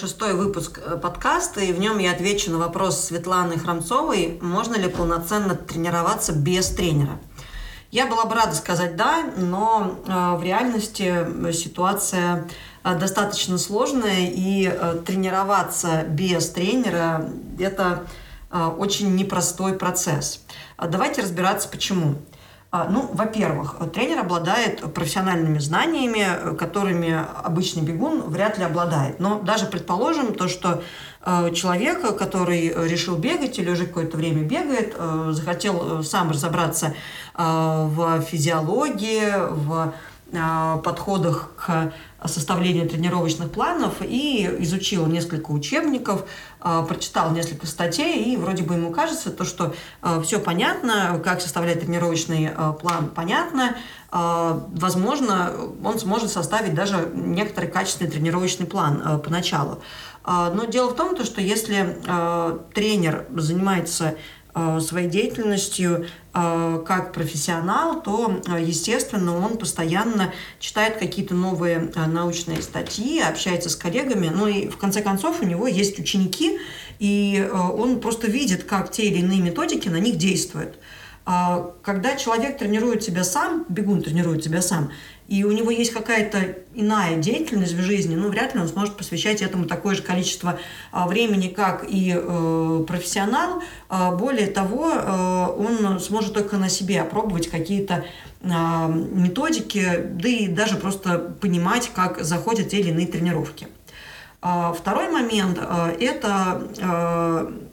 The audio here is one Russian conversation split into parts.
Шестой выпуск э, подкаста, и в нем я отвечу на вопрос Светланы Храмцовой, можно ли полноценно тренироваться без тренера. Я была бы рада сказать «да», но э, в реальности ситуация э, достаточно сложная, и тренироваться без тренера – это очень непростой процесс. Давайте разбираться, почему. А, ну, во-первых, тренер обладает профессиональными знаниями, которыми обычный бегун вряд ли обладает. Но даже предположим то, что э, человек, который решил бегать или уже какое-то время бегает, э, захотел э, сам разобраться в физиологии, в подходах к составлению тренировочных планов и изучил несколько учебников, а, прочитал несколько статей, и вроде бы ему кажется, то, что а, все понятно, как составлять тренировочный а, план понятно, возможно, он сможет составить даже некоторый качественный тренировочный план поначалу. Но дело в том, что если тренер занимается своей деятельностью э, как профессионал, то, э, естественно, он постоянно читает какие-то новые научные статьи, общается с коллегами, ну и в конце концов у него есть ученики, и он просто видит, как те или иные методики на них действуют. А когда человек тренирует себя сам, бегун тренирует себя сам, и у него есть какая-то иная деятельность в жизни, ну, вряд ли он сможет посвящать этому такое же количество а, времени, как и э, профессионал. А, более того, э, он сможет только на себе опробовать какие-то э, методики, да и даже просто понимать, как заходят те или иные тренировки. Второй момент э, – это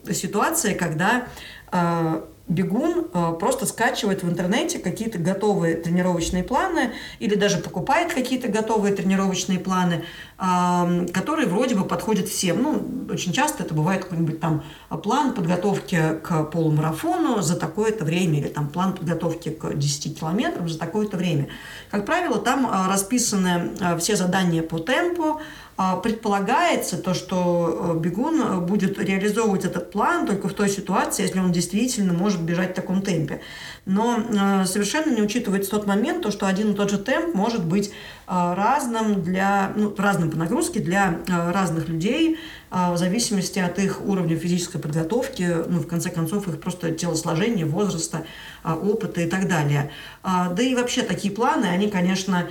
э, ситуация, когда э, бегун э, просто скачивает в интернете какие-то готовые тренировочные планы или даже покупает какие-то готовые тренировочные планы, которые вроде бы подходят всем. Ну, очень часто это бывает какой-нибудь там план подготовки к полумарафону за такое-то время или там план подготовки к 10 километрам за такое-то время. Как правило, там э, расписаны э, все задания по темпу, а, предполагается то, что бегун будет реализовывать этот план только в той ситуации, если он действительно может бежать в таком темпе. Но совершенно не учитывается тот момент, то, что один и тот же темп может быть разным, для, ну, разным по нагрузке для разных людей, в зависимости от их уровня физической подготовки, ну, в конце концов, их просто телосложения, возраста, опыта и так далее. Да и вообще такие планы, они, конечно,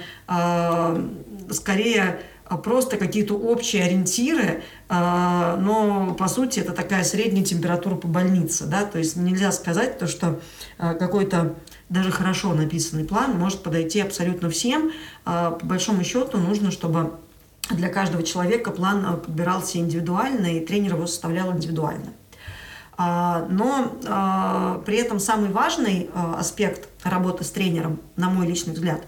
скорее а просто какие-то общие ориентиры, а, но по сути это такая средняя температура по больнице, да, то есть нельзя сказать то, что а, какой-то даже хорошо написанный план может подойти абсолютно всем. По большому счету нужно, чтобы для каждого человека план подбирался индивидуально, и тренер его составлял индивидуально. Но при этом самый важный аспект работы с тренером, на мой личный взгляд,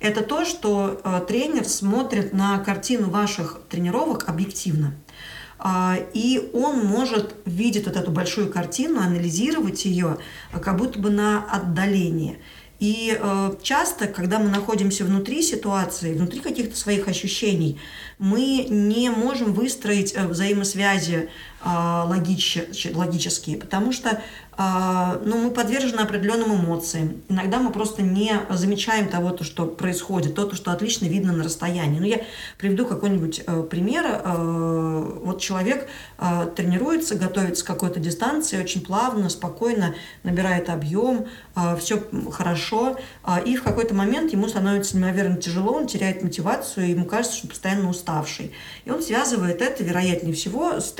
это то, что э, тренер смотрит на картину ваших тренировок объективно. А, и он может видеть вот эту большую картину, анализировать ее э, как будто бы на отдалении. И э, часто, когда мы находимся внутри ситуации, внутри каких-то своих ощущений, мы не можем выстроить э, взаимосвязи логич, логические, потому что а, ну, мы подвержены определенным эмоциям. Иногда мы просто не замечаем того, то, что происходит, то, что отлично видно на расстоянии. Ну, я приведу какой-нибудь э, пример. Э, вот человек э, тренируется, готовится к какой-то дистанции, очень плавно, спокойно набирает объем, все хорошо, и в какой-то момент ему становится неимоверно тяжело, он теряет мотивацию, ему кажется, что постоянно уставший. И он связывает это, вероятнее всего, с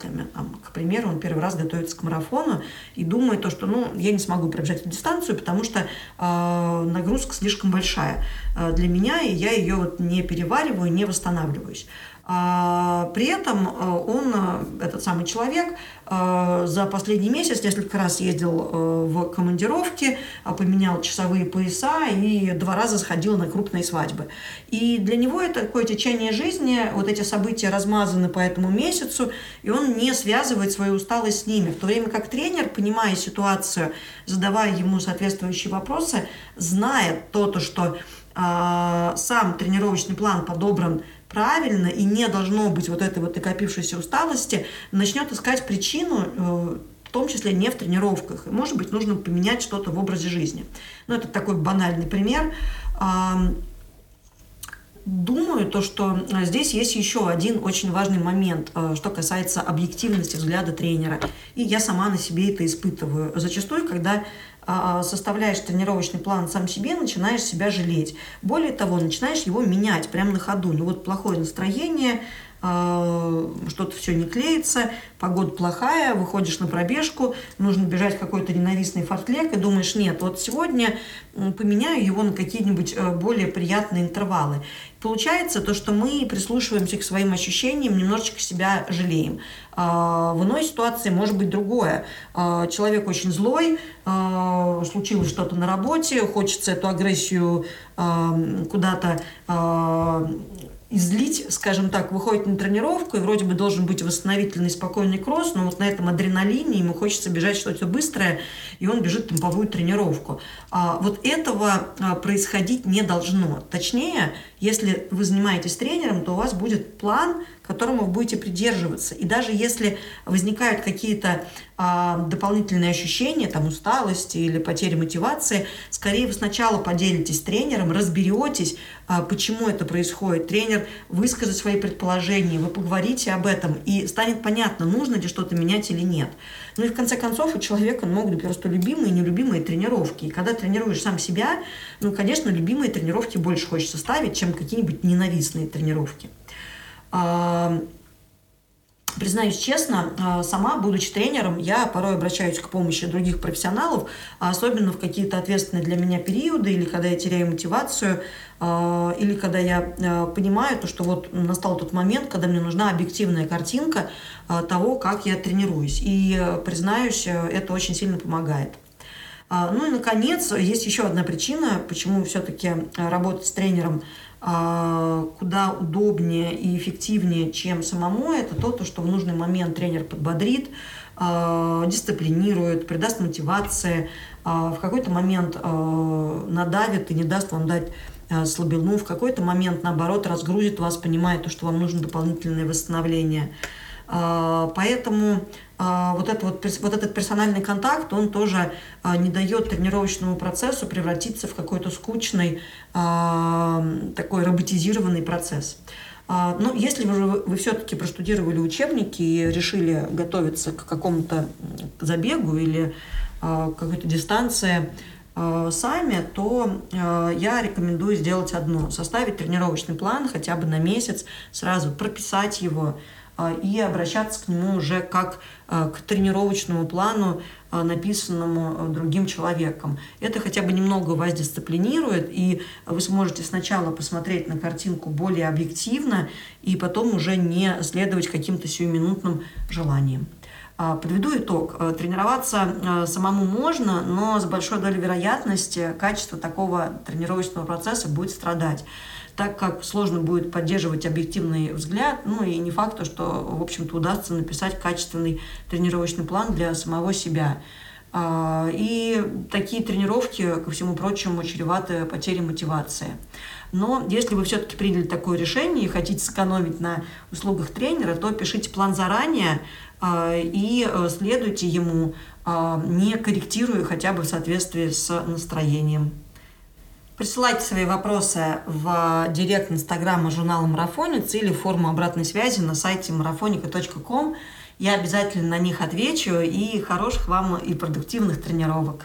тренировками. Там, к примеру, он первый раз готовится к марафону, и думает, то, что ну, я не смогу пробежать эту дистанцию, потому что э, нагрузка слишком большая э, для меня, и я ее вот не перевариваю, не восстанавливаюсь. А, при этом э, он, э, этот самый человек, э, за последний месяц несколько раз ездил в командировки, поменял часовые пояса и два раза сходил на крупные свадьбы. И для него это такое течение жизни, вот эти события размазаны по этому месяцу, и он не связывает свою усталость с ними. В то время как тренер, понимая ситуацию, задавая ему соответствующие вопросы, знает то, то что сам тренировочный план подобран правильно и не должно быть вот этой вот накопившейся усталости, начнет искать причину э, в том числе не в тренировках. И, может быть, нужно поменять что-то в образе жизни. Ну, это такой банальный пример. Думаю, то, что э, здесь есть еще один очень важный момент, э, что касается объективности взгляда тренера. И я сама на себе это испытываю. Зачастую, когда а, составляешь тренировочный план сам себе, начинаешь себя жалеть. Более того, начинаешь его менять прямо на ходу. Ну вот плохое настроение, а, что-то все не клеится, погода плохая, выходишь на пробежку, нужно бежать в какой-то ненавистный фортлек и думаешь, нет, вот сегодня поменяю его на какие-нибудь э, более приятные интервалы. Получается то, что мы прислушиваемся к своим ощущениям, немножечко себя жалеем. А, в иной ситуации может быть другое. Человек очень злой, случилось что-то на работе, хочется эту агрессию куда-то излить, скажем так, выходит на тренировку, и вроде бы должен быть восстановительный спокойный кросс, но вот на этом адреналине ему хочется бежать что-то быстрое, и он бежит темповую тренировку. А, вот этого а, происходить не должно. Точнее, если вы занимаетесь тренером, то у вас будет план, которому вы будете придерживаться. И даже если возникают какие-то а, дополнительные ощущения, там усталости или потери мотивации, скорее вы сначала поделитесь с тренером, разберетесь, а, почему это происходит. Тренер выскажет свои предположения, вы поговорите об этом, и станет понятно, нужно ли что-то менять или нет. Ну и в конце концов у человека могут быть просто любимые и нелюбимые тренировки. И когда тренируешь сам себя, ну, конечно, любимые тренировки больше хочется ставить, чем какие-нибудь ненавистные тренировки. Признаюсь честно, а, сама, будучи тренером, я порой обращаюсь к помощи других профессионалов, особенно в какие-то ответственные для меня периоды, или когда я теряю мотивацию, а, или когда я а, понимаю, то, что вот настал тот момент, когда мне нужна объективная картинка того, как я тренируюсь. И, признаюсь, это очень сильно помогает. Ну и, наконец, есть еще одна причина, почему все-таки работать с тренером а, куда удобнее и эффективнее, чем самому, это то, то что в нужный момент тренер подбодрит, а, дисциплинирует, придаст мотивации, а, в какой-то момент надавит и не даст вам дать слабину, в какой-то момент, наоборот, разгрузит вас, понимая то, что вам нужно дополнительное восстановление. Поэтому а, вот, это вот, вот этот персональный контакт, он тоже а, не дает тренировочному процессу превратиться в какой-то скучный, а, такой роботизированный процесс. Но если вы, вы все-таки простудировали учебники и решили готовиться к какому-то забегу или какой-то дистанции сами, то я рекомендую сделать одно. Составить тренировочный план хотя бы на месяц, сразу прописать его, а, и обращаться к нему уже как а, к тренировочному плану, а, написанному другим человеком. Это хотя бы немного вас дисциплинирует, и вы сможете сначала посмотреть на картинку более объективно, и потом уже не следовать каким-то сиюминутным желаниям. Подведу итог. Тренироваться самому можно, но с большой долей вероятности качество такого тренировочного процесса будет страдать так как сложно будет поддерживать объективный взгляд, ну и не факт, что, в общем-то, удастся написать качественный тренировочный план для самого себя. А, и такие тренировки, ко всему прочему, чреваты потерей мотивации. Но если вы все-таки приняли такое решение и хотите сэкономить на услугах тренера, то пишите план заранее а, и э, следуйте ему, а, не корректируя хотя бы в соответствии с настроением. Присылайте свои вопросы в директ инстаграма журнала «Марафонец» или форму обратной связи на сайте марафоника.ком. Я обязательно на них отвечу и хороших вам и продуктивных тренировок.